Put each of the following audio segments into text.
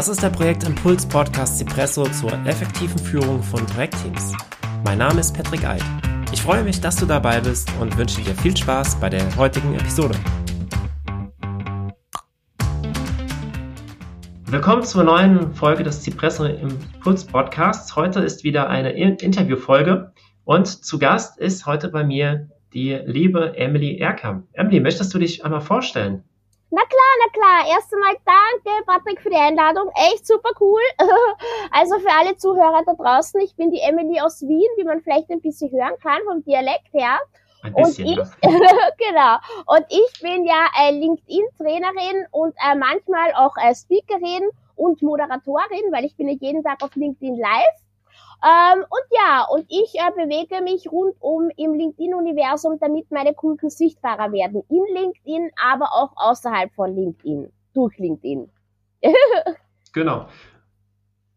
Das ist der Projektimpuls Podcast Cipresso zur effektiven Führung von Projektteams. Mein Name ist Patrick Eid. Ich freue mich, dass du dabei bist und wünsche dir viel Spaß bei der heutigen Episode. Willkommen zur neuen Folge des Cipresso Impuls Podcasts. Heute ist wieder eine Interviewfolge und zu Gast ist heute bei mir die liebe Emily Erkamp. Emily, möchtest du dich einmal vorstellen? Na klar, na klar. Erst einmal danke, Patrick, für die Einladung. Echt super cool. Also für alle Zuhörer da draußen, ich bin die Emily aus Wien, wie man vielleicht ein bisschen hören kann vom Dialekt her. Ein bisschen, und ich, genau. Und ich bin ja äh, LinkedIn-Trainerin und äh, manchmal auch äh, Speakerin und Moderatorin, weil ich bin ja jeden Tag auf LinkedIn live. Ähm, und ja, und ich äh, bewege mich rundum im LinkedIn-Universum, damit meine Kunden sichtbarer werden. In LinkedIn, aber auch außerhalb von LinkedIn. Durch LinkedIn. genau.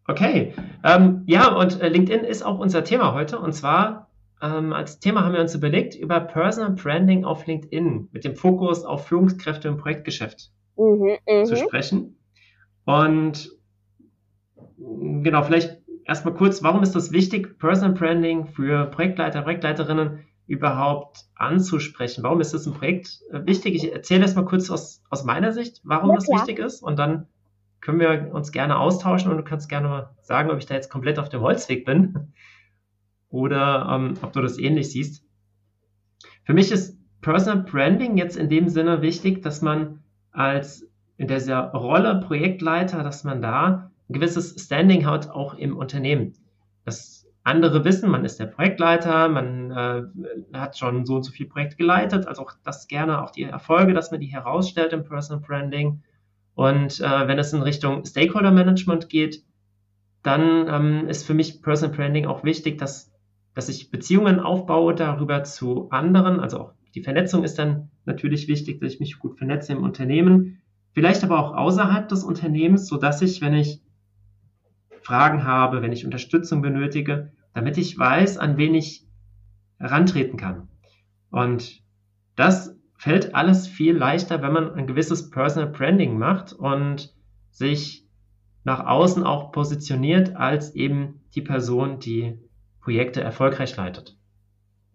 Okay. Ähm, ja, und äh, LinkedIn ist auch unser Thema heute. Und zwar ähm, als Thema haben wir uns überlegt, über Personal Branding auf LinkedIn mit dem Fokus auf Führungskräfte im Projektgeschäft Mhm, mhm. zu sprechen. Und genau, vielleicht erstmal kurz, warum ist das wichtig, Personal Branding für Projektleiter, Projektleiterinnen überhaupt anzusprechen? Warum ist das im Projekt äh, wichtig? Ich erzähle erstmal kurz aus, aus meiner Sicht, warum Ja, das klar. wichtig ist und dann können wir uns gerne austauschen und du kannst gerne mal sagen, ob ich da jetzt komplett auf dem Holzweg bin oder ähm, ob du das ähnlich siehst. Für mich ist Personal Branding jetzt in dem Sinne wichtig, dass man als in dieser Rolle Projektleiter, dass man da ein gewisses Standing hat, auch im Unternehmen. Dass andere wissen, man ist der Projektleiter, man äh, hat schon so und so viel Projekte geleitet, also auch das gerne, auch die Erfolge, dass man die herausstellt im Personal Branding. Und äh, wenn es in Richtung Stakeholder Management geht, dann ähm, ist für mich Personal Branding auch wichtig, dass, dass ich Beziehungen aufbaue darüber zu anderen. Also auch die Vernetzung ist dann natürlich wichtig, dass ich mich gut vernetze im Unternehmen, vielleicht aber auch außerhalb des Unternehmens, so dass ich, wenn ich Fragen habe, wenn ich Unterstützung benötige, damit ich weiß, an wen ich herantreten kann. Und das fällt alles viel leichter, wenn man ein gewisses Personal Branding macht und sich nach außen auch positioniert als eben die Person, die Projekte erfolgreich leitet.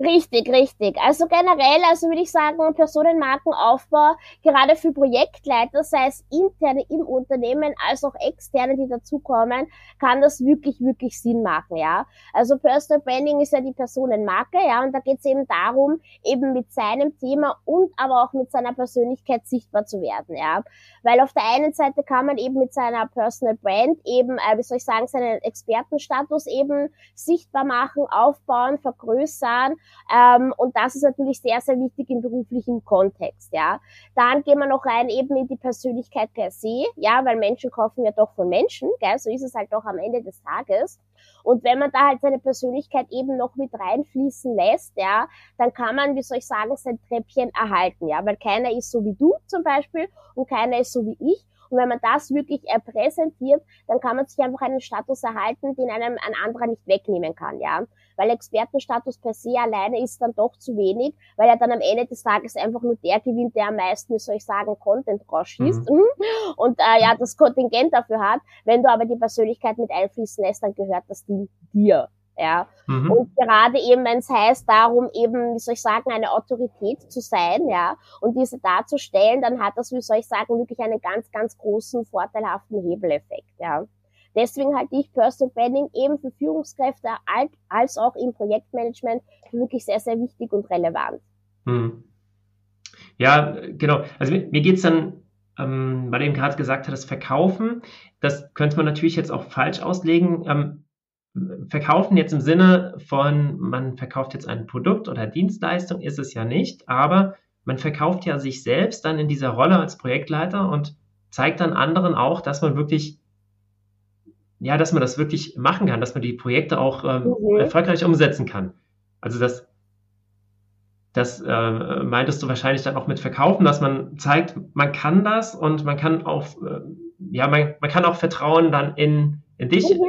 Richtig, richtig. Also generell, also würde ich sagen, Personenmarkenaufbau, gerade für Projektleiter, sei es interne im Unternehmen als auch externe, die dazukommen, kann das wirklich, wirklich Sinn machen, ja. Also Personal Branding ist ja die Personenmarke, ja, und da geht es eben darum, eben mit seinem Thema und aber auch mit seiner Persönlichkeit sichtbar zu werden, ja. Weil auf der einen Seite kann man eben mit seiner Personal Brand eben, äh, wie soll ich sagen, seinen Expertenstatus eben sichtbar machen, aufbauen, vergrößern, ähm, und das ist natürlich sehr, sehr wichtig im beruflichen Kontext, ja. Dann gehen wir noch rein eben in die Persönlichkeit per se, ja, weil Menschen kaufen ja doch von Menschen, gell, so ist es halt doch am Ende des Tages. Und wenn man da halt seine Persönlichkeit eben noch mit reinfließen lässt, ja, dann kann man, wie soll ich sagen, sein Treppchen erhalten, ja, weil keiner ist so wie du zum Beispiel und keiner ist so wie ich. Und wenn man das wirklich äh, präsentiert, dann kann man sich einfach einen Status erhalten, den einem ein anderer nicht wegnehmen kann, ja. Weil Expertenstatus per se alleine ist dann doch zu wenig, weil er dann am Ende des Tages einfach nur der gewinnt, der am meisten, wie soll ich sagen, Content rausschießt mhm. und äh, ja, das Kontingent dafür hat. Wenn du aber die Persönlichkeit mit einfließen lässt, dann gehört das Ding dir. Ja, Mhm. und gerade eben, wenn es heißt, darum eben, wie soll ich sagen, eine Autorität zu sein, ja, und diese darzustellen, dann hat das, wie soll ich sagen, wirklich einen ganz, ganz großen, vorteilhaften Hebeleffekt, ja. Deswegen halte ich Personal Branding eben für Führungskräfte als, auch im Projektmanagement für wirklich sehr, sehr wichtig und relevant. Hm. Ja, genau. Also mir, mir geht's dann, ähm, weil du eben gerade gesagt hast, das Verkaufen, das könnte man natürlich jetzt auch falsch auslegen. Ähm, verkaufen jetzt im Sinne von, man verkauft jetzt ein Produkt oder Dienstleistung, ist es ja nicht, aber man verkauft ja sich selbst dann in dieser Rolle als Projektleiter und zeigt dann anderen auch, dass man wirklich, ja, dass man das wirklich machen kann, dass man die Projekte auch ähm, Mhm. erfolgreich umsetzen kann. Also das, das äh, meintest du wahrscheinlich dann auch mit Verkaufen, dass man zeigt, man kann das und man kann auch, äh, ja, man, man kann auch Vertrauen dann in, in dich Mhm.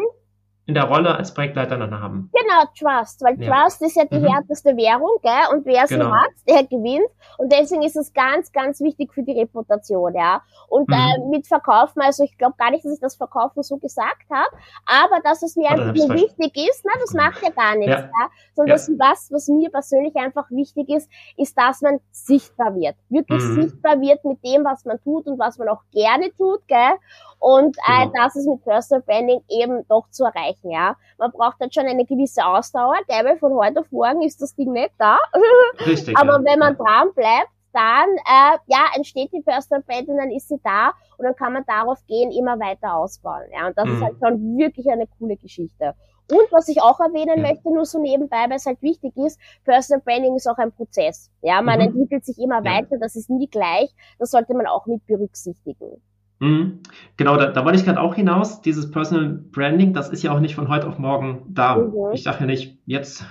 In der Rolle als Projektleiter dann haben. Genau, Trust, weil ja. Trust ist ja die mhm. härteste Währung, gell? Und wer genau. sie hat, der gewinnt. Und deswegen ist es ganz, ganz wichtig für die Reputation, ja. Und mhm. äh, mit Verkaufen, also ich glaube gar nicht, dass ich das Verkaufen so gesagt habe, aber dass es mir Oder einfach nur wichtig ist, na, das macht ja gar nichts, ja. ja? Sondern ja. was, was mir persönlich einfach wichtig ist, ist, dass man sichtbar wird. Wirklich mhm. sichtbar wird mit dem, was man tut und was man auch gerne tut, gell? Und äh, genau. das ist mit Personal Branding eben doch zu erreichen, ja. Man braucht halt schon eine gewisse Ausdauer, gell, weil von heute auf morgen ist das Ding nicht da. Richtig, Aber ja. wenn man dran bleibt, dann äh, ja, entsteht die Personal Brand und dann ist sie da und dann kann man darauf gehen, immer weiter ausbauen. Ja, und das mhm. ist halt schon wirklich eine coole Geschichte. Und was ich auch erwähnen ja. möchte, nur so nebenbei, weil es halt wichtig ist, Personal Branding ist auch ein Prozess. Ja, man mhm. entwickelt sich immer ja. weiter, das ist nie gleich, das sollte man auch mit berücksichtigen. Mhm. Genau, da, da wollte ich gerade auch hinaus. Dieses Personal Branding, das ist ja auch nicht von heute auf morgen da. Mhm. Ich sage ja nicht, jetzt,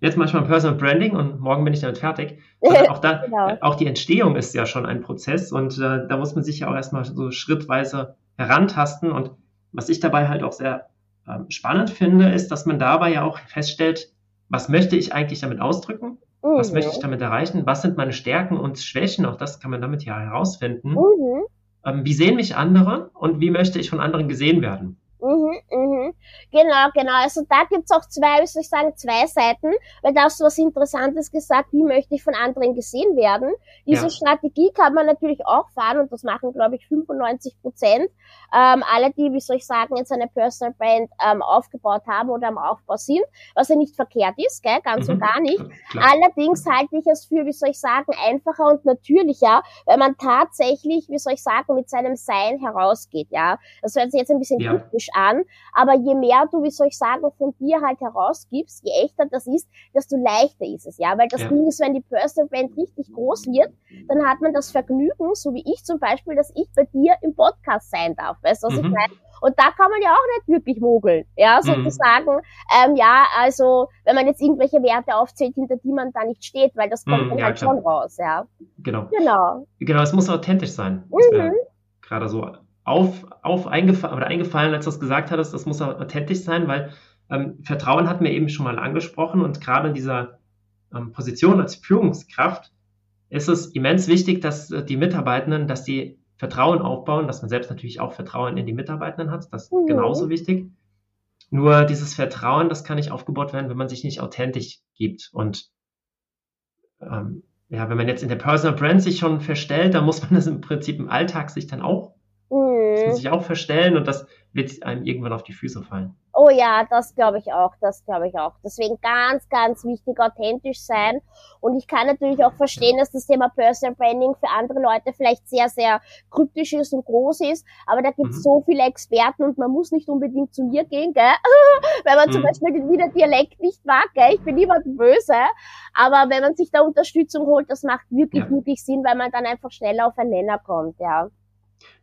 jetzt manchmal Personal Branding und morgen bin ich damit fertig. auch, da, genau. auch die Entstehung ist ja schon ein Prozess und äh, da muss man sich ja auch erstmal so schrittweise herantasten. Und was ich dabei halt auch sehr ähm, spannend finde, ist, dass man dabei ja auch feststellt, was möchte ich eigentlich damit ausdrücken? Mhm. Was möchte ich damit erreichen? Was sind meine Stärken und Schwächen? Auch das kann man damit ja herausfinden. Mhm. Ähm, wie sehen mich andere und wie möchte ich von anderen gesehen werden? Mhm. Genau, genau. Also da gibt's auch zwei, wie soll ich sagen, zwei Seiten, weil da hast du was Interessantes gesagt, wie möchte ich von anderen gesehen werden. Diese ja. Strategie kann man natürlich auch fahren und das machen, glaube ich, 95 Prozent. Ähm, alle, die, wie soll ich sagen, jetzt eine Personal Brand ähm, aufgebaut haben oder am Aufbau sind, was ja nicht verkehrt ist, gell? ganz mhm, und gar nicht. Klar. Allerdings halte ich es für, wie soll ich sagen, einfacher und natürlicher, wenn man tatsächlich, wie soll ich sagen, mit seinem Sein herausgeht, ja. Das hört sich jetzt ein bisschen ja. kritisch an, aber je mehr du, wie soll ich sagen, von dir halt herausgibst, je echter das ist, desto leichter ist es, ja, weil das ja. Ding ist, wenn die Personal Brand richtig groß wird, dann hat man das Vergnügen, so wie ich zum Beispiel, dass ich bei dir im Podcast sein darf, weißt du, was mhm. ich meine? Und da kann man ja auch nicht wirklich mogeln, ja, mhm. sozusagen. Mhm. Ähm, ja, also wenn man jetzt irgendwelche Werte aufzählt, hinter die man da nicht steht, weil das kommt mhm, dann ja, halt klar. schon raus, ja. Genau. Genau. Genau, es muss authentisch sein. Mhm. Gerade so auf, auf eingefallen, oder eingefallen, als du es gesagt hattest, das muss authentisch sein, weil ähm, Vertrauen hat mir eben schon mal angesprochen und gerade in dieser ähm, Position als Führungskraft ist es immens wichtig, dass äh, die Mitarbeitenden, dass die Vertrauen aufbauen, dass man selbst natürlich auch Vertrauen in die Mitarbeitenden hat, das ist mhm. genauso wichtig. Nur dieses Vertrauen, das kann nicht aufgebaut werden, wenn man sich nicht authentisch gibt. Und ähm, ja, wenn man jetzt in der Personal Brand sich schon verstellt, dann muss man das im Prinzip im Alltag sich dann auch muss man mhm. sich auch verstellen und das wird einem irgendwann auf die Füße fallen. Oh ja, das glaube ich auch, das glaube ich auch. Deswegen ganz, ganz wichtig, authentisch sein. Und ich kann natürlich auch verstehen, dass das Thema Personal Branding für andere Leute vielleicht sehr, sehr kryptisch ist und groß ist. Aber da gibt es mhm. so viele Experten und man muss nicht unbedingt zu mir gehen, gell? wenn man mhm. zum Beispiel den Wiener Dialekt nicht mag, gell? Ich bin niemand böse. Aber wenn man sich da Unterstützung holt, das macht wirklich, ja. wirklich Sinn, weil man dann einfach schneller auf einen Nenner kommt, ja.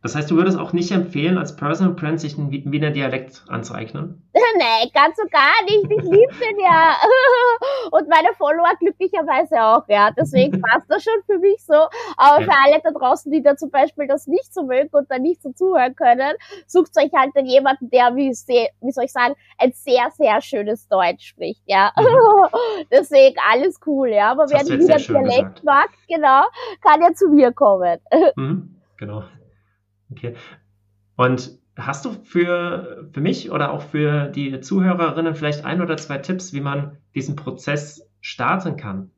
Das heißt, du würdest auch nicht empfehlen, als Personal Brand sich einen Wiener Dialekt anzueignen? nee, ganz und gar nicht. Ich liebe den ja. Und meine Follower glücklicherweise auch, ja. Deswegen passt das schon für mich so. Aber ja. für alle da draußen, die da zum Beispiel das nicht so mögen und da nicht so zuhören können, sucht euch halt dann jemanden, der, wie, wie soll ich sagen, ein sehr, sehr schönes Deutsch spricht, ja. Mhm. Deswegen alles cool, ja. Aber das wer den Wiener Dialekt gesagt. mag, genau, kann ja zu mir kommen. Mhm, genau. Okay. Und hast du für, für mich oder auch für die Zuhörerinnen vielleicht ein oder zwei Tipps, wie man diesen Prozess starten kann?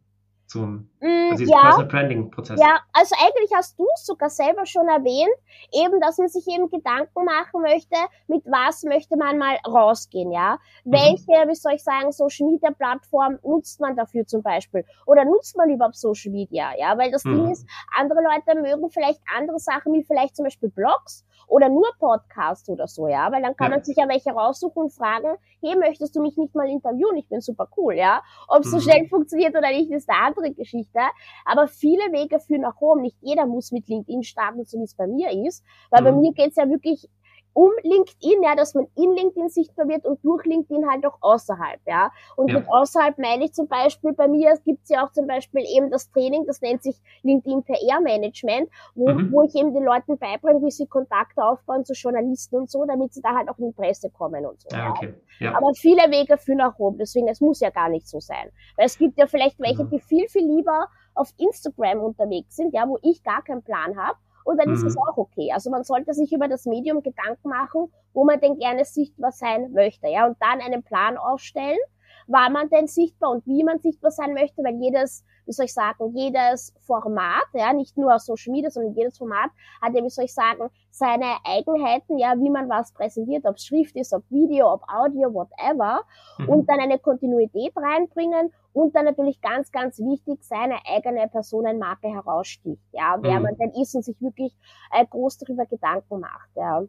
zum mm, also ja, Personal Branding Prozess. Ja, also eigentlich hast du es sogar selber schon erwähnt, eben, dass man sich eben Gedanken machen möchte, mit was möchte man mal rausgehen, ja? Mhm. Welche, wie soll ich sagen, Social Media Plattform nutzt man dafür zum Beispiel? Oder nutzt man überhaupt Social Media, ja? Weil das mhm. Ding ist, andere Leute mögen vielleicht andere Sachen, wie vielleicht zum Beispiel Blogs oder nur Podcasts oder so, ja? Weil dann kann ja. man sich ja welche raussuchen und fragen, hey, möchtest du mich nicht mal interviewen? Ich bin super cool, ja? Ob es mhm. so schnell funktioniert oder nicht, ist eine andere Geschichte. Aber viele Wege führen nach Rom. Nicht jeder muss mit LinkedIn starten, so wie es bei mir ist. Weil mhm. bei mir geht's ja wirklich um LinkedIn, ja, dass man in LinkedIn sichtbar wird und durch LinkedIn halt auch außerhalb, ja. Und ja. mit außerhalb meine ich zum Beispiel, bei mir gibt's ja auch zum Beispiel eben das Training, das nennt sich LinkedIn PR Management, wo, mhm. wo ich eben den Leuten beibringe, wie sie Kontakte aufbauen zu Journalisten und so, damit sie da halt auch in die Presse kommen und so. Ja, okay. ja. Aber viele Wege führen nach Rom, deswegen, es muss ja gar nicht so sein. Weil es gibt ja vielleicht welche, mhm. die viel, viel lieber auf Instagram unterwegs sind, ja, wo ich gar keinen Plan habe und dann mhm. ist es auch okay. Also man sollte sich über das Medium Gedanken machen, wo man denn gerne sichtbar sein möchte, ja, und dann einen Plan aufstellen, wann man denn sichtbar und wie man sichtbar sein möchte, weil jedes, wie soll ich sagen, jedes Format, ja, nicht nur Social Media, sondern jedes Format hat ja, wie soll ich sagen, seine Eigenheiten, ja, wie man was präsentiert, ob Schrift ist, ob Video, ob Audio, whatever, mhm. und dann eine Kontinuität reinbringen und dann natürlich ganz, ganz wichtig, seine eigene Personenmarke heraussticht, ja, wer mhm. man denn ist und sich wirklich äh, groß darüber Gedanken macht, ja.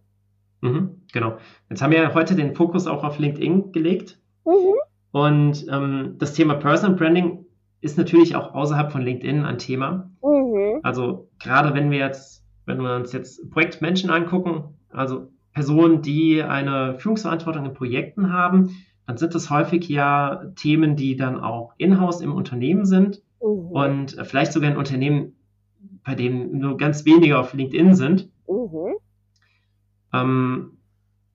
Mhm, genau. Jetzt haben wir heute den Fokus auch auf LinkedIn gelegt. Mhm. Und ähm, das Thema Personal Branding ist natürlich auch außerhalb von LinkedIn ein Thema. Mhm. Also gerade wenn wir jetzt, wenn wir uns jetzt Projektmenschen angucken, also Personen, die eine Führungsverantwortung in Projekten haben, dann sind das häufig ja Themen, die dann auch in-house im Unternehmen sind mhm. und vielleicht sogar in Unternehmen, bei denen nur ganz wenige auf LinkedIn sind. Mhm. Ähm,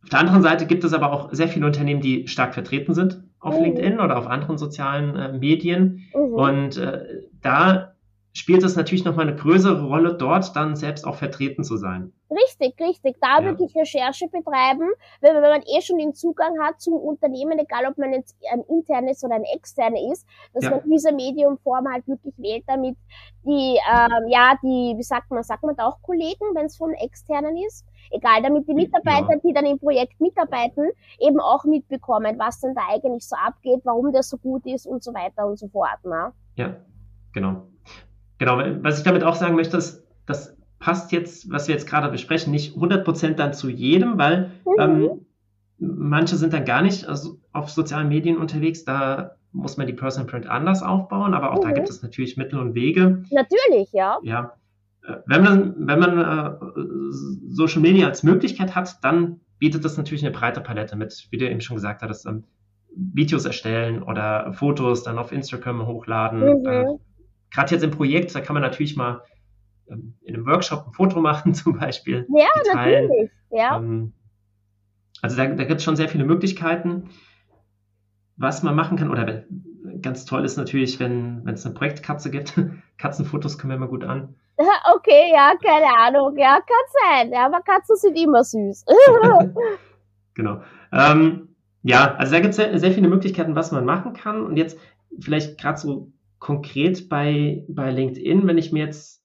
auf der anderen Seite gibt es aber auch sehr viele Unternehmen, die stark vertreten sind auf mhm. LinkedIn oder auf anderen sozialen äh, Medien. Mhm. Und äh, da spielt es natürlich nochmal eine größere Rolle, dort dann selbst auch vertreten zu sein. Richtig, richtig. Da ja. wirklich Recherche betreiben, weil wenn man eh schon den Zugang hat zum Unternehmen, egal ob man jetzt ein internes oder ein externes ist, dass ja. man diese Mediumform halt wirklich wählt, damit die, ähm, ja, die, wie sagt man, sagt man da auch Kollegen, wenn es von externen ist? Egal, damit die Mitarbeiter, ja. die dann im Projekt mitarbeiten, eben auch mitbekommen, was denn da eigentlich so abgeht, warum das so gut ist und so weiter und so fort. Ne? Ja, genau. Genau, was ich damit auch sagen möchte, ist, das passt jetzt, was wir jetzt gerade besprechen, nicht 100% dann zu jedem, weil mhm. ähm, manche sind dann gar nicht also auf sozialen Medien unterwegs, da muss man die Personal Print anders aufbauen, aber auch mhm. da gibt es natürlich Mittel und Wege. Natürlich, ja. Ja. Äh, wenn man, wenn man äh, Social Media als Möglichkeit hat, dann bietet das natürlich eine breite Palette mit, wie du eben schon gesagt hattest, ähm, Videos erstellen oder Fotos dann auf Instagram hochladen, mhm. Gerade jetzt im Projekt, da kann man natürlich mal ähm, in einem Workshop ein Foto machen, zum Beispiel. Ja, natürlich. Ja. Ähm, also da, da gibt es schon sehr viele Möglichkeiten, was man machen kann. Oder ganz toll ist natürlich, wenn es eine Projektkatze gibt. Katzenfotos kommen immer gut an. Okay, ja, keine Ahnung. Ja, kann sein. Ja, aber Katzen sind immer süß. genau. Ähm, ja, also da gibt es sehr, sehr viele Möglichkeiten, was man machen kann. Und jetzt vielleicht gerade so konkret bei, bei LinkedIn, wenn ich mir jetzt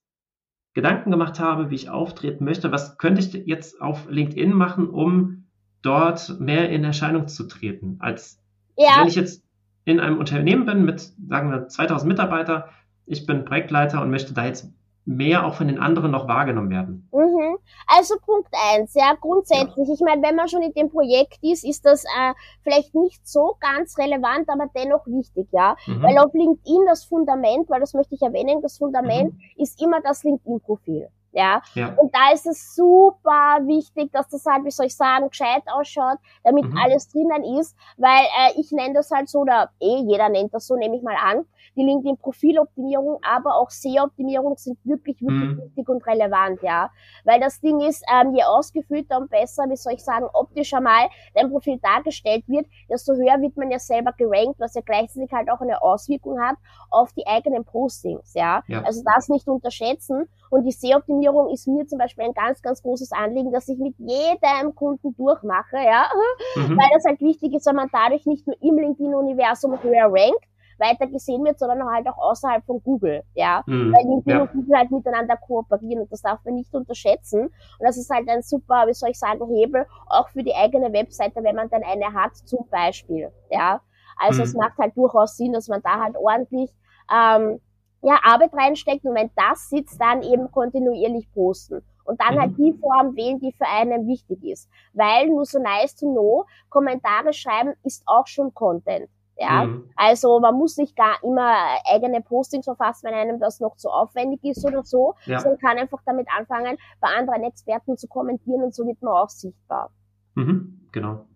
Gedanken gemacht habe, wie ich auftreten möchte, was könnte ich jetzt auf LinkedIn machen, um dort mehr in Erscheinung zu treten? Als ja. wenn ich jetzt in einem Unternehmen bin mit, sagen wir, 2000 Mitarbeiter, ich bin Projektleiter und möchte da jetzt mehr auch von den anderen noch wahrgenommen werden? Mhm. Also Punkt eins, ja, grundsätzlich. Ja. Ich meine, wenn man schon in dem Projekt ist, ist das äh, vielleicht nicht so ganz relevant, aber dennoch wichtig, ja. Mhm. Weil auf LinkedIn das Fundament, weil das möchte ich erwähnen, das Fundament mhm. ist immer das LinkedIn-Profil. Ja? ja. Und da ist es super wichtig, dass das halt, wie soll ich sagen, gescheit ausschaut, damit mhm. alles drinnen ist, weil äh, ich nenne das halt so, oder eh, jeder nennt das so, nehme ich mal an, die LinkedIn-Profiloptimierung, aber auch SEO-Optimierung sind wirklich, wirklich mhm. wichtig und relevant, ja. Weil das Ding ist, ähm, je ausgefüllter und besser, wie soll ich sagen, optischer mal dein Profil dargestellt wird, desto höher wird man ja selber gerankt, was ja gleichzeitig halt auch eine Auswirkung hat auf die eigenen Postings, ja. ja. Also das nicht unterschätzen. Und die SEO-Optimierung ist mir zum Beispiel ein ganz, ganz großes Anliegen, dass ich mit jedem Kunden durchmache, ja. Mhm. Weil das halt wichtig ist, weil man dadurch nicht nur im LinkedIn-Universum höher rankt, weiter gesehen wird, sondern halt auch außerhalb von Google, ja. Mhm, Weil LinkedIn ja. und Google halt miteinander kooperieren und das darf man nicht unterschätzen. Und das ist halt ein super, wie soll ich sagen, Hebel, auch für die eigene Webseite, wenn man dann eine hat, zum Beispiel, ja. Also mhm. es macht halt durchaus Sinn, dass man da halt ordentlich ähm, ja, Arbeit reinsteckt und wenn das sitzt, dann eben kontinuierlich posten. Und dann halt mhm. halt die Form wählen, die für einen wichtig ist. Weil nur so nice to know, Kommentare schreiben ist auch schon Content. ja. Mhm. Also man muss nicht gar immer eigene Postings verfassen, wenn einem das noch zu aufwendig ist oder so, ja. sondern kann einfach damit anfangen, bei anderen Experten zu kommentieren und so wird man auch sichtbar. Mhm, genau.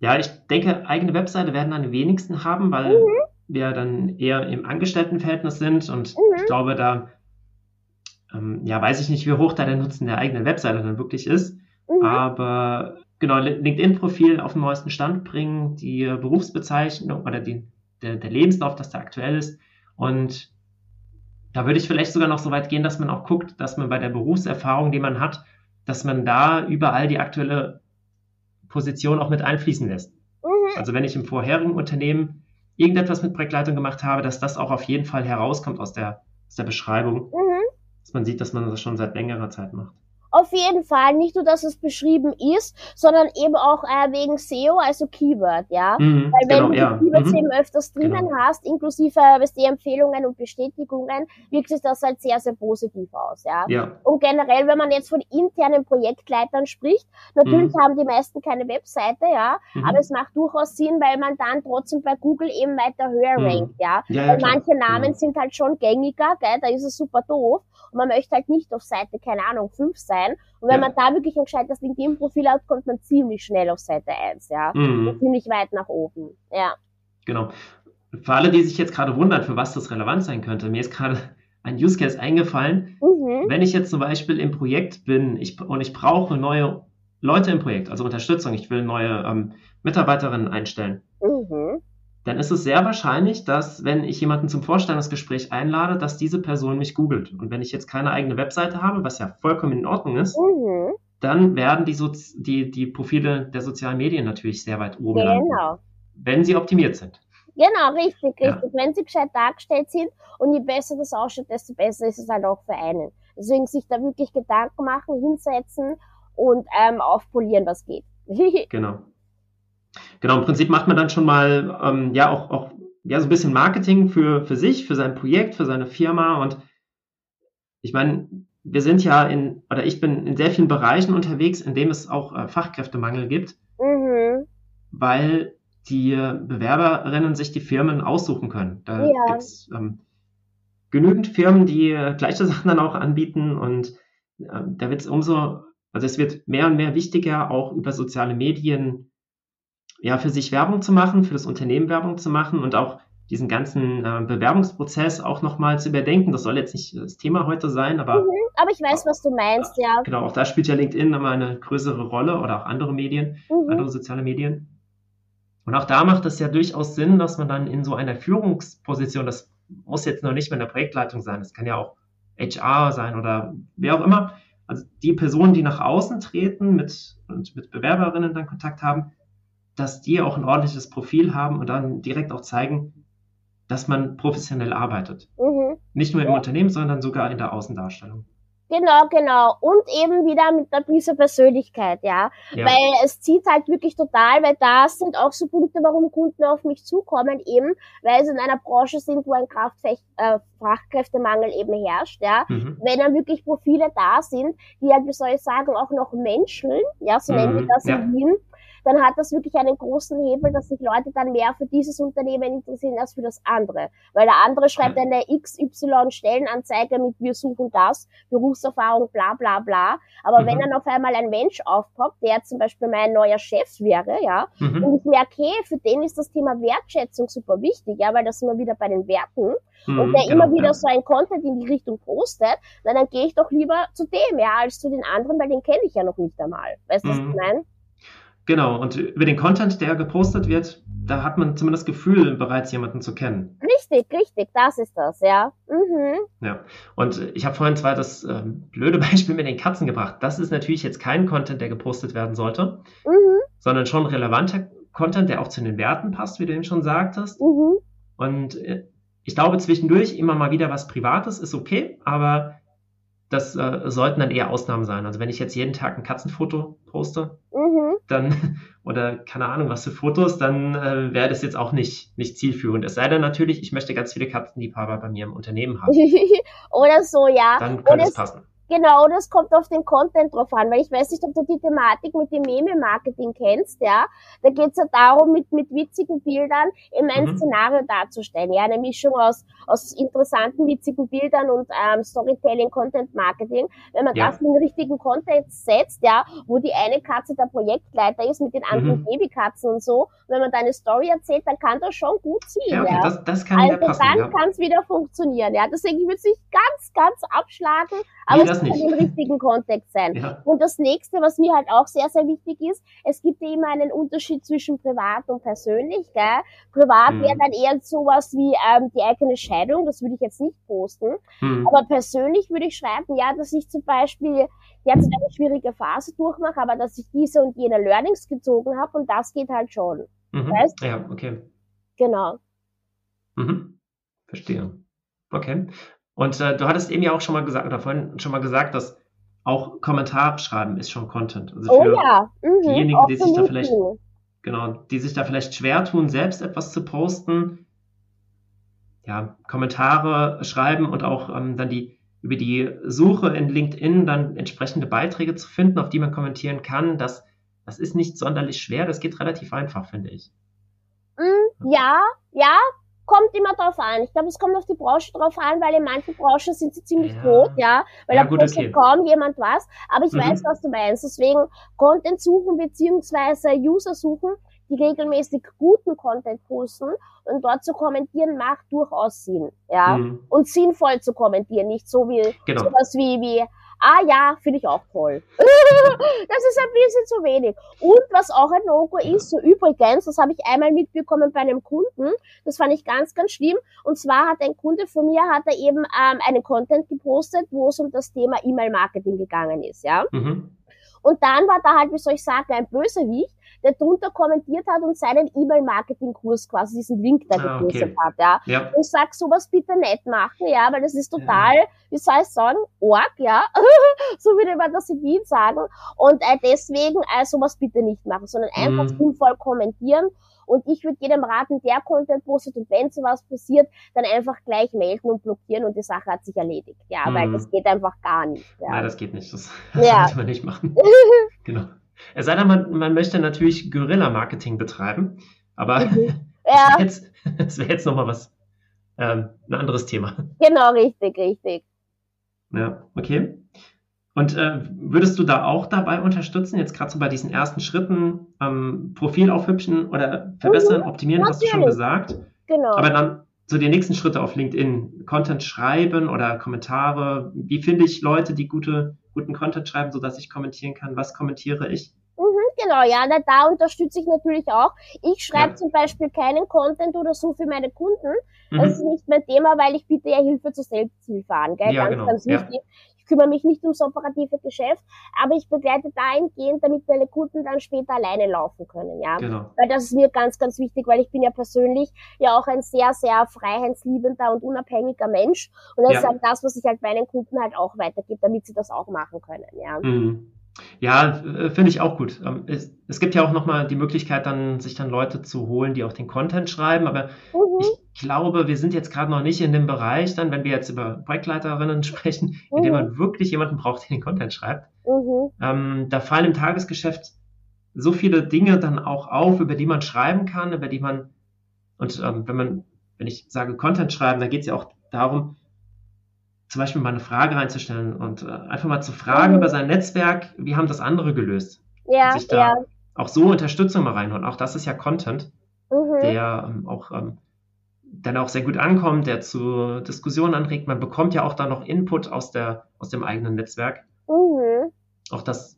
Ja, ich denke, eigene Webseite werden dann die wenigsten haben, weil mhm. Wir dann eher im Angestelltenverhältnis sind und mhm. ich glaube, da ähm, ja, weiß ich nicht, wie hoch da der Nutzen der eigenen Webseite dann wirklich ist. Mhm. Aber genau, LinkedIn-Profil auf den neuesten Stand bringen, die Berufsbezeichnung oder die, der, der Lebenslauf, dass der aktuell ist. Und da würde ich vielleicht sogar noch so weit gehen, dass man auch guckt, dass man bei der Berufserfahrung, die man hat, dass man da überall die aktuelle Position auch mit einfließen lässt. Mhm. Also wenn ich im vorherigen Unternehmen irgendetwas mit Projektleitung gemacht habe, dass das auch auf jeden Fall herauskommt aus der, aus der Beschreibung. Mhm dass man sieht, dass man das schon seit längerer Zeit macht. Auf jeden Fall, nicht nur, dass es beschrieben ist, sondern eben auch äh, wegen SEO, also Keyword, ja. Mhm, Weil wenn genau, du ja. Keywords mhm. eben öfters drinnen genau. hast, inklusive die Empfehlungen und Bestätigungen, wirkt sich das halt sehr, sehr positiv aus, ja. ja. Und generell, wenn man jetzt von internen Projektleitern spricht, natürlich mhm. haben die meisten keine Webseite, ja, mhm. aber es macht durchaus Sinn, weil man dann trotzdem bei Google eben weiter höher mhm. rankt, ja. ja weil manche Namen genau. sind halt schon gängiger, gell, da ist es super doof und man möchte halt nicht auf Seite, keine Ahnung, 5 sein. Und wenn ja. man da wirklich ein gescheites LinkedIn-Profil hat, kommt man ziemlich schnell auf Seite 1, ja. Mhm. ziemlich weit nach oben, ja. Genau. Für alle, die sich jetzt gerade wundern, für was das relevant sein könnte, mir ist gerade ein Use Case eingefallen. Mhm. Wenn ich jetzt zum Beispiel im Projekt bin ich, und ich brauche neue Leute im Projekt, also Unterstützung, ich will neue ähm, Mitarbeiterinnen einstellen, mhm dann ist es sehr wahrscheinlich, dass wenn ich jemanden zum Vorstellungsgespräch einlade, dass diese Person mich googelt. Und wenn ich jetzt keine eigene Webseite habe, was ja vollkommen in Ordnung ist, mhm. dann werden die, so die, die Profile der sozialen Medien natürlich sehr weit oben genau. landen, wenn sie optimiert sind. Genau, richtig, richtig. Ja. Wenn sie gescheit dargestellt sind und je besser das ausschaut, desto besser ist es halt auch für einen. Deswegen sich da wirklich Gedanken machen, hinsetzen und ähm, aufpolieren, was geht. genau. Genau, im Prinzip macht man dann schon mal ähm, ja auch, auch ja, so ein bisschen Marketing für, für sich, für sein Projekt, für seine Firma. Und ich meine, wir sind ja in, oder ich bin in sehr vielen Bereichen unterwegs, in denen es auch äh, Fachkräftemangel gibt, mhm. weil die Bewerberinnen sich die Firmen aussuchen können. Da ja. gibt es ähm, genügend Firmen, die äh, gleiche Sachen dann auch anbieten und äh, da wird es umso, also es wird mehr und mehr wichtiger, auch über soziale Medien ja, für sich Werbung zu machen, für das Unternehmen Werbung zu machen und auch diesen ganzen äh, Bewerbungsprozess auch nochmal zu überdenken. Das soll jetzt nicht das Thema heute sein, aber. Mhm, aber ich weiß, was du meinst, ja. Genau, auch da spielt ja LinkedIn nochmal eine größere Rolle oder auch andere Medien, mhm. andere soziale Medien. Und auch da macht es ja durchaus Sinn, dass man dann in so einer Führungsposition, das muss jetzt noch nicht mehr in der Projektleitung sein, das kann ja auch HR sein oder wer auch immer, also die Personen, die nach außen treten mit, und mit Bewerberinnen dann Kontakt haben, dass die auch ein ordentliches Profil haben und dann direkt auch zeigen, dass man professionell arbeitet. Mhm. Nicht nur im. Unternehmen, sondern sogar in der Außendarstellung. Genau, genau. Und eben wieder mit einer gewissen Persönlichkeit, ja? ja. Weil es zieht halt wirklich total, weil da sind auch so Punkte, warum Kunden auf mich zukommen, eben, weil sie in einer Branche sind, wo ein Kraftfech äh, Fachkräftemangel eben herrscht, ja. Mhm. Wenn dann wirklich Profile da sind, die halt, wie soll ich sagen, auch noch menscheln, ja, so mhm. nennen wir das ja. in Wien, dann hat das wirklich einen großen Hebel, dass sich Leute dann mehr für dieses Unternehmen interessieren als für das andere. Weil der andere schreibt eine XY Stellenanzeige mit wir suchen das, Berufserfahrung, bla bla bla. Aber mhm. wenn dann auf einmal ein Mensch aufpoppt, der zum Beispiel mein neuer Chef wäre, ja, mhm. und ich merke, hey, für den ist das Thema Wertschätzung super wichtig, ja, weil das sind wir wieder bei den Werten, mhm, und der genau, immer wieder ja. so ein Content in die Richtung postet, na, dann gehe ich doch lieber zu dem, ja, als zu den anderen, weil den kenne ich ja noch nicht einmal. Weißt du, was ich mhm. meine? Genau, und über den Content, der gepostet wird, da hat man zumindest das Gefühl, bereits jemanden zu kennen. Richtig, richtig, das ist das, ja. Mhm. Ja, und ich habe vorhin zwar das äh, blöde Beispiel mit den Katzen gebracht. Das ist natürlich jetzt kein Content, der gepostet werden sollte, mhm. sondern schon relevanter Content, der auch zu den Werten passt, wie du eben schon sagtest. Mhm. Und äh, ich glaube, zwischendurch immer mal wieder was Privates ist okay, aber das äh, sollten dann eher Ausnahmen sein. Also wenn ich jetzt jeden Tag ein Katzenfoto poste, mhm. dann, oder keine Ahnung, was für Fotos, dann äh, wäre das jetzt auch nicht, nicht zielführend. Es sei denn natürlich, ich möchte ganz viele Katzenliebhaber bei mir im Unternehmen haben. oder so, ja. Dann könnte es passen. Genau, das kommt auf den Content drauf an, weil ich weiß nicht, ob du die Thematik mit dem Meme-Marketing kennst, ja. Da geht's ja darum, mit, mit witzigen Bildern eben ein mhm. Szenario darzustellen. Ja, eine Mischung aus, aus interessanten, witzigen Bildern und ähm, Storytelling, Content-Marketing. Wenn man ja. das in den richtigen Kontext setzt, ja, wo die eine Katze der Projektleiter ist mit den anderen mhm. Babykatzen und so, und wenn man da eine Story erzählt, dann kann das schon gut ziehen. Ja, okay, ja. Das, das kann also passen, dann ja. kann es wieder funktionieren. Ja, deswegen würde ich ganz, ganz abschlagen aber nee, es muss im richtigen Kontext sein. Ja. Und das nächste, was mir halt auch sehr, sehr wichtig ist, es gibt ja immer einen Unterschied zwischen privat und persönlich. Gell? Privat mhm. wäre dann eher sowas wie ähm, die eigene Scheidung, das würde ich jetzt nicht posten. Mhm. Aber persönlich würde ich schreiben, ja, dass ich zum Beispiel jetzt eine schwierige Phase durchmache, aber dass ich diese und jene Learnings gezogen habe und das geht halt schon. Mhm. Weißt? Ja, okay. Genau. Mhm. Verstehe. Okay. Und äh, du hattest eben ja auch schon mal gesagt, oder vorhin schon mal gesagt, dass auch Kommentare schreiben ist schon Content. Also oh für oh ja. Mhm, diejenigen, die sich da vielleicht, genau, die sich da vielleicht schwer tun, selbst etwas zu posten, ja, Kommentare schreiben und auch ähm, dann die über die Suche in LinkedIn dann entsprechende Beiträge zu finden, auf die man kommentieren kann, das, das ist nicht sonderlich schwer, das geht relativ einfach, finde ich. Mm, ja, ja, kommt immer drauf an. Ich glaube, es kommt auf die Branche drauf an, weil in manchen Branchen sind sie ziemlich ja. tot, ja, weil ja, da gut, okay. kaum jemand was. Aber ich mhm. weiß, was du meinst. Deswegen Content suchen beziehungsweise User suchen, die regelmäßig guten Content posten und dort zu kommentieren macht durchaus Sinn, ja. Mhm. Und sinnvoll zu kommentieren, nicht so wie genau. sowas wie wie Ah ja, finde ich auch toll. das ist ein bisschen zu wenig. Und was auch ein Logo ist, so übrigens, das habe ich einmal mitbekommen bei einem Kunden, das fand ich ganz, ganz schlimm. Und zwar hat ein Kunde von mir, hat er eben ähm, einen Content gepostet, wo es um das Thema E-Mail-Marketing gegangen ist, ja. Mhm. Und dann war da halt, wie soll ich sagen, ein Bösewicht, der drunter kommentiert hat und seinen E-Mail-Marketing-Kurs quasi diesen Link da ah, gepostet okay. hat, ja. ja. Und ich sag, sowas bitte nicht machen, ja, weil das ist total, ja. wie soll ich sagen, org, ja. so würde man das in Wien sagen. Und äh, deswegen äh, sowas bitte nicht machen, sondern einfach mhm. sinnvoll kommentieren. Und ich würde jedem raten, der Content postet und wenn sowas passiert, dann einfach gleich melden und blockieren und die Sache hat sich erledigt. Ja, mhm. weil das geht einfach gar nicht. Ja. Nein, das geht nicht. Das, das ja. sollte man nicht machen. genau. Es sei denn, man, man möchte natürlich Guerilla-Marketing betreiben, aber mhm. ja. das wäre jetzt, wär nochmal was, ähm, ein anderes Thema. Genau, richtig, richtig. Ja, okay. Und äh, würdest du da auch dabei unterstützen, jetzt gerade so bei diesen ersten Schritten, ähm, Profil aufhübschen oder verbessern, mhm, optimieren, hast du schon gesagt. Genau. Aber dann so die nächsten Schritte auf LinkedIn, Content schreiben oder Kommentare. Wie finde ich Leute, die gute guten Content schreiben, sodass ich kommentieren kann. Was kommentiere ich? Mhm, genau, ja, da, da unterstütze ich natürlich auch. Ich schreibe ja. zum Beispiel keinen Content oder so für meine Kunden. Mhm. Das ist nicht mein Thema, weil ich biete ja Hilfe zur Selbsthilfe an, gell? Ja, ganz, genau. ganz wichtig. Ja kümmere mich nicht ums operative Geschäft, aber ich begleite dahingehend, damit meine Kunden dann später alleine laufen können, ja. Genau. Weil das ist mir ganz, ganz wichtig, weil ich bin ja persönlich ja auch ein sehr, sehr freiheitsliebender und unabhängiger Mensch. Und das ja. ist halt das, was ich halt meinen Kunden halt auch weitergebe, damit sie das auch machen können, ja. Mhm. Ja, äh, finde ich auch gut. Ähm, es, es, gibt ja auch nochmal die Möglichkeit, dann sich dann Leute zu holen, die auch den Content schreiben. Aber mhm. ich glaube, wir sind jetzt gerade noch nicht in dem Bereich, dann, wenn wir jetzt über Projektleiterinnen sprechen, mhm. in dem man wirklich jemanden braucht, der den Content schreibt. Mhm. Ähm, da fallen im Tagesgeschäft so viele Dinge dann auch auf, über die man schreiben kann, über die man, und ähm, wenn man, wenn ich sage Content schreiben, dann geht es ja auch darum, zum Beispiel mal eine Frage reinzustellen und äh, einfach mal zu fragen mhm. über sein Netzwerk, wie haben das andere gelöst? Ja, sich da ja. auch so Unterstützung mal reinholen. Auch das ist ja Content, mhm. der ähm, auch ähm, dann auch sehr gut ankommt, der zu Diskussionen anregt. Man bekommt ja auch da noch Input aus der aus dem eigenen Netzwerk. Mhm. Auch das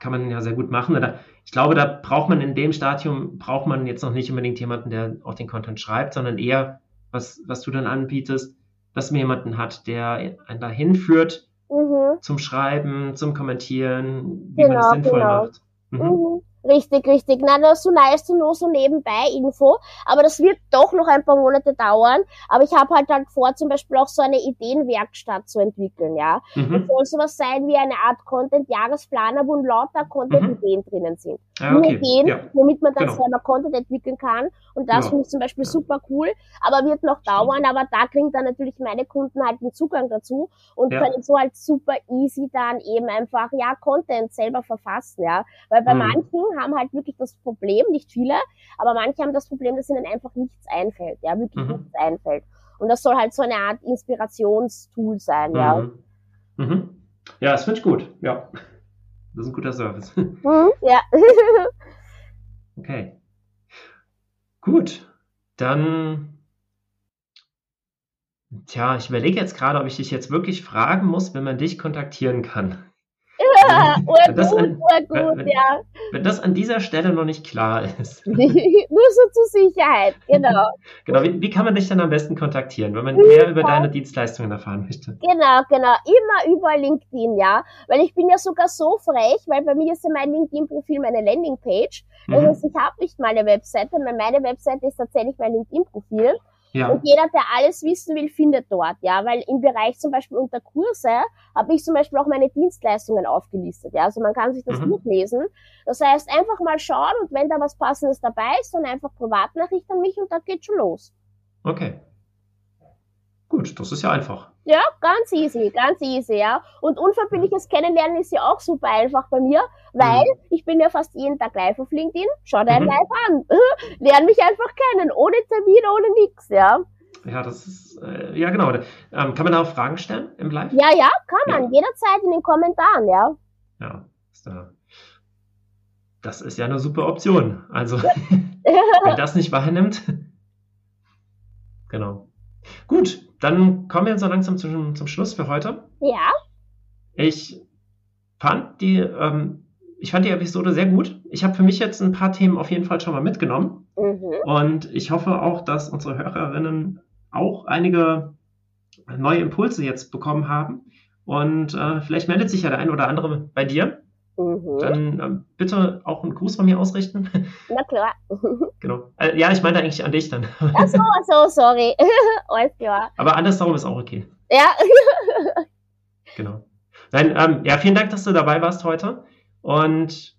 kann man ja sehr gut machen. Ich glaube, da braucht man in dem Stadium braucht man jetzt noch nicht unbedingt jemanden, der auch den Content schreibt, sondern eher was was du dann anbietest dass man jemanden hat, der einen dahin führt mhm. zum Schreiben, zum Kommentieren, wie genau, man es sinnvoll genau. macht. Mhm. Mhm. Richtig, richtig. Na, das ist so nice know, so nebenbei Info. Aber das wird doch noch ein paar Monate dauern. Aber ich habe halt halt vor, zum Beispiel auch so eine Ideenwerkstatt zu entwickeln, ja. Mhm. Das soll sowas sein wie eine Art Content-Jahresplaner, wo lauter Content-Ideen mhm. drinnen sind. Ah, okay. Ideen, ja. womit man dann genau. selber Content entwickeln kann. Und das ja. finde ich zum Beispiel ja. super cool. Aber wird noch dauern. Aber da kriegen dann natürlich meine Kunden halt den Zugang dazu und können so halt super easy dann eben einfach, ja, Content selber verfassen, ja. Weil bei mhm. manchen haben halt wirklich das Problem, nicht viele, aber manche haben das Problem, dass ihnen einfach nichts einfällt, ja, wirklich mhm. nichts einfällt. Und das soll halt so eine Art Inspirationstool sein, ja. Mhm. Mhm. Ja, das finde ich gut, ja. Das ist ein guter Service. Mhm, ja. okay. Gut, dann Tja, ich überlege jetzt gerade, ob ich dich jetzt wirklich fragen muss, wenn man dich kontaktieren kann. Wenn, das an, wenn, ja. wenn das an dieser Stelle noch nicht klar ist. Nur so zur Sicherheit, genau. genau, wie, wie, kann man dich dann am besten kontaktieren, wenn man mehr über deine Dienstleistungen erfahren möchte? Genau, genau, immer über LinkedIn, ja. Weil ich bin ja sogar so frech, weil bei mir ist ja mein LinkedIn-Profil meine Landingpage. Mhm. Das heißt, ich habe nicht mal eine Webseite, meine Webseite ist tatsächlich mein LinkedIn-Profil. Ja. Und jeder, der alles wissen will, findet dort, ja, weil im Bereich zum Beispiel unter Kurse habe ich zum Beispiel auch meine Dienstleistungen aufgelistet, ja, also man kann sich das mhm. durchlesen. Das heißt, einfach mal schauen und wenn da was Passendes dabei ist, dann einfach Privatnachricht an mich und dann geht schon los. Okay. Gut, das ist ja einfach. Ja, ganz easy, ganz easy, ja. Und unverbindliches Kennenlernen ist ja auch super einfach bei mir, weil mhm. ich bin ja fast jeden Tag live auf LinkedIn. Schau dir mhm. live an. Lern mich einfach kennen, ohne Termin, ohne nix, ja. Ja, das ist, äh, ja genau. Ähm, kann man da auch Fragen stellen im Live? Ja, ja, kann man. Ja. Jederzeit in den Kommentaren, ja. Ja, ist da. Das ist ja eine super Option. Also, wer das nicht wahrnimmt. Genau. Gut, dann kommen wir so langsam zum, zum Schluss für heute. Ja. Ich fand die, ähm, ich fand die Episode sehr gut. Ich habe für mich jetzt ein paar Themen auf jeden Fall schon mal mitgenommen. Mhm. Und ich hoffe auch, dass unsere Hörerinnen auch einige neue Impulse jetzt bekommen haben. Und äh, vielleicht meldet sich ja der ein oder andere bei dir. Mhm. Dann äh, bitte auch einen Gruß von mir ausrichten. Na klar. genau. Äh, ja, ich meinte eigentlich an dich dann. Ach so, so, sorry. Alles klar. Aber andersrum ist auch okay. Ja. genau. Nein, ähm, ja, vielen Dank, dass du dabei warst heute. Und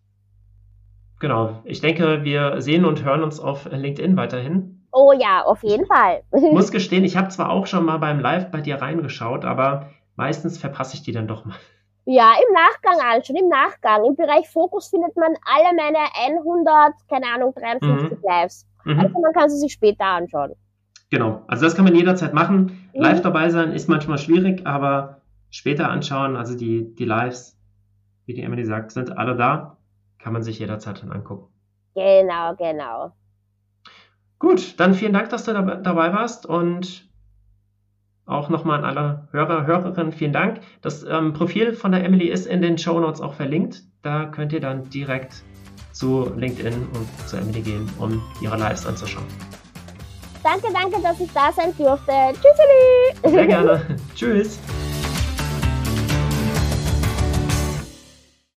genau, ich denke, wir sehen und hören uns auf LinkedIn weiterhin. Oh ja, auf jeden Fall. Ich muss gestehen, ich habe zwar auch schon mal beim Live bei dir reingeschaut, aber meistens verpasse ich die dann doch mal. Ja, im Nachgang anschauen, im Nachgang. Im Bereich Fokus findet man alle meine 100, keine Ahnung, 53 mhm. Lives. Mhm. Also man kann sie sich später anschauen. Genau, also das kann man jederzeit machen. Mhm. Live dabei sein ist manchmal schwierig, aber später anschauen, also die, die Lives, wie die Emily sagt, sind alle da. Kann man sich jederzeit dann angucken. Genau, genau. Gut, dann vielen Dank, dass du dabei warst und auch nochmal an alle Hörer, Hörerinnen vielen Dank. Das ähm, Profil von der Emily ist in den Show Notes auch verlinkt. Da könnt ihr dann direkt zu LinkedIn und zu Emily gehen, um ihre Lives anzuschauen. Danke, danke, dass ich da sein durfte. Tschüsseli! Sehr gerne. Tschüss.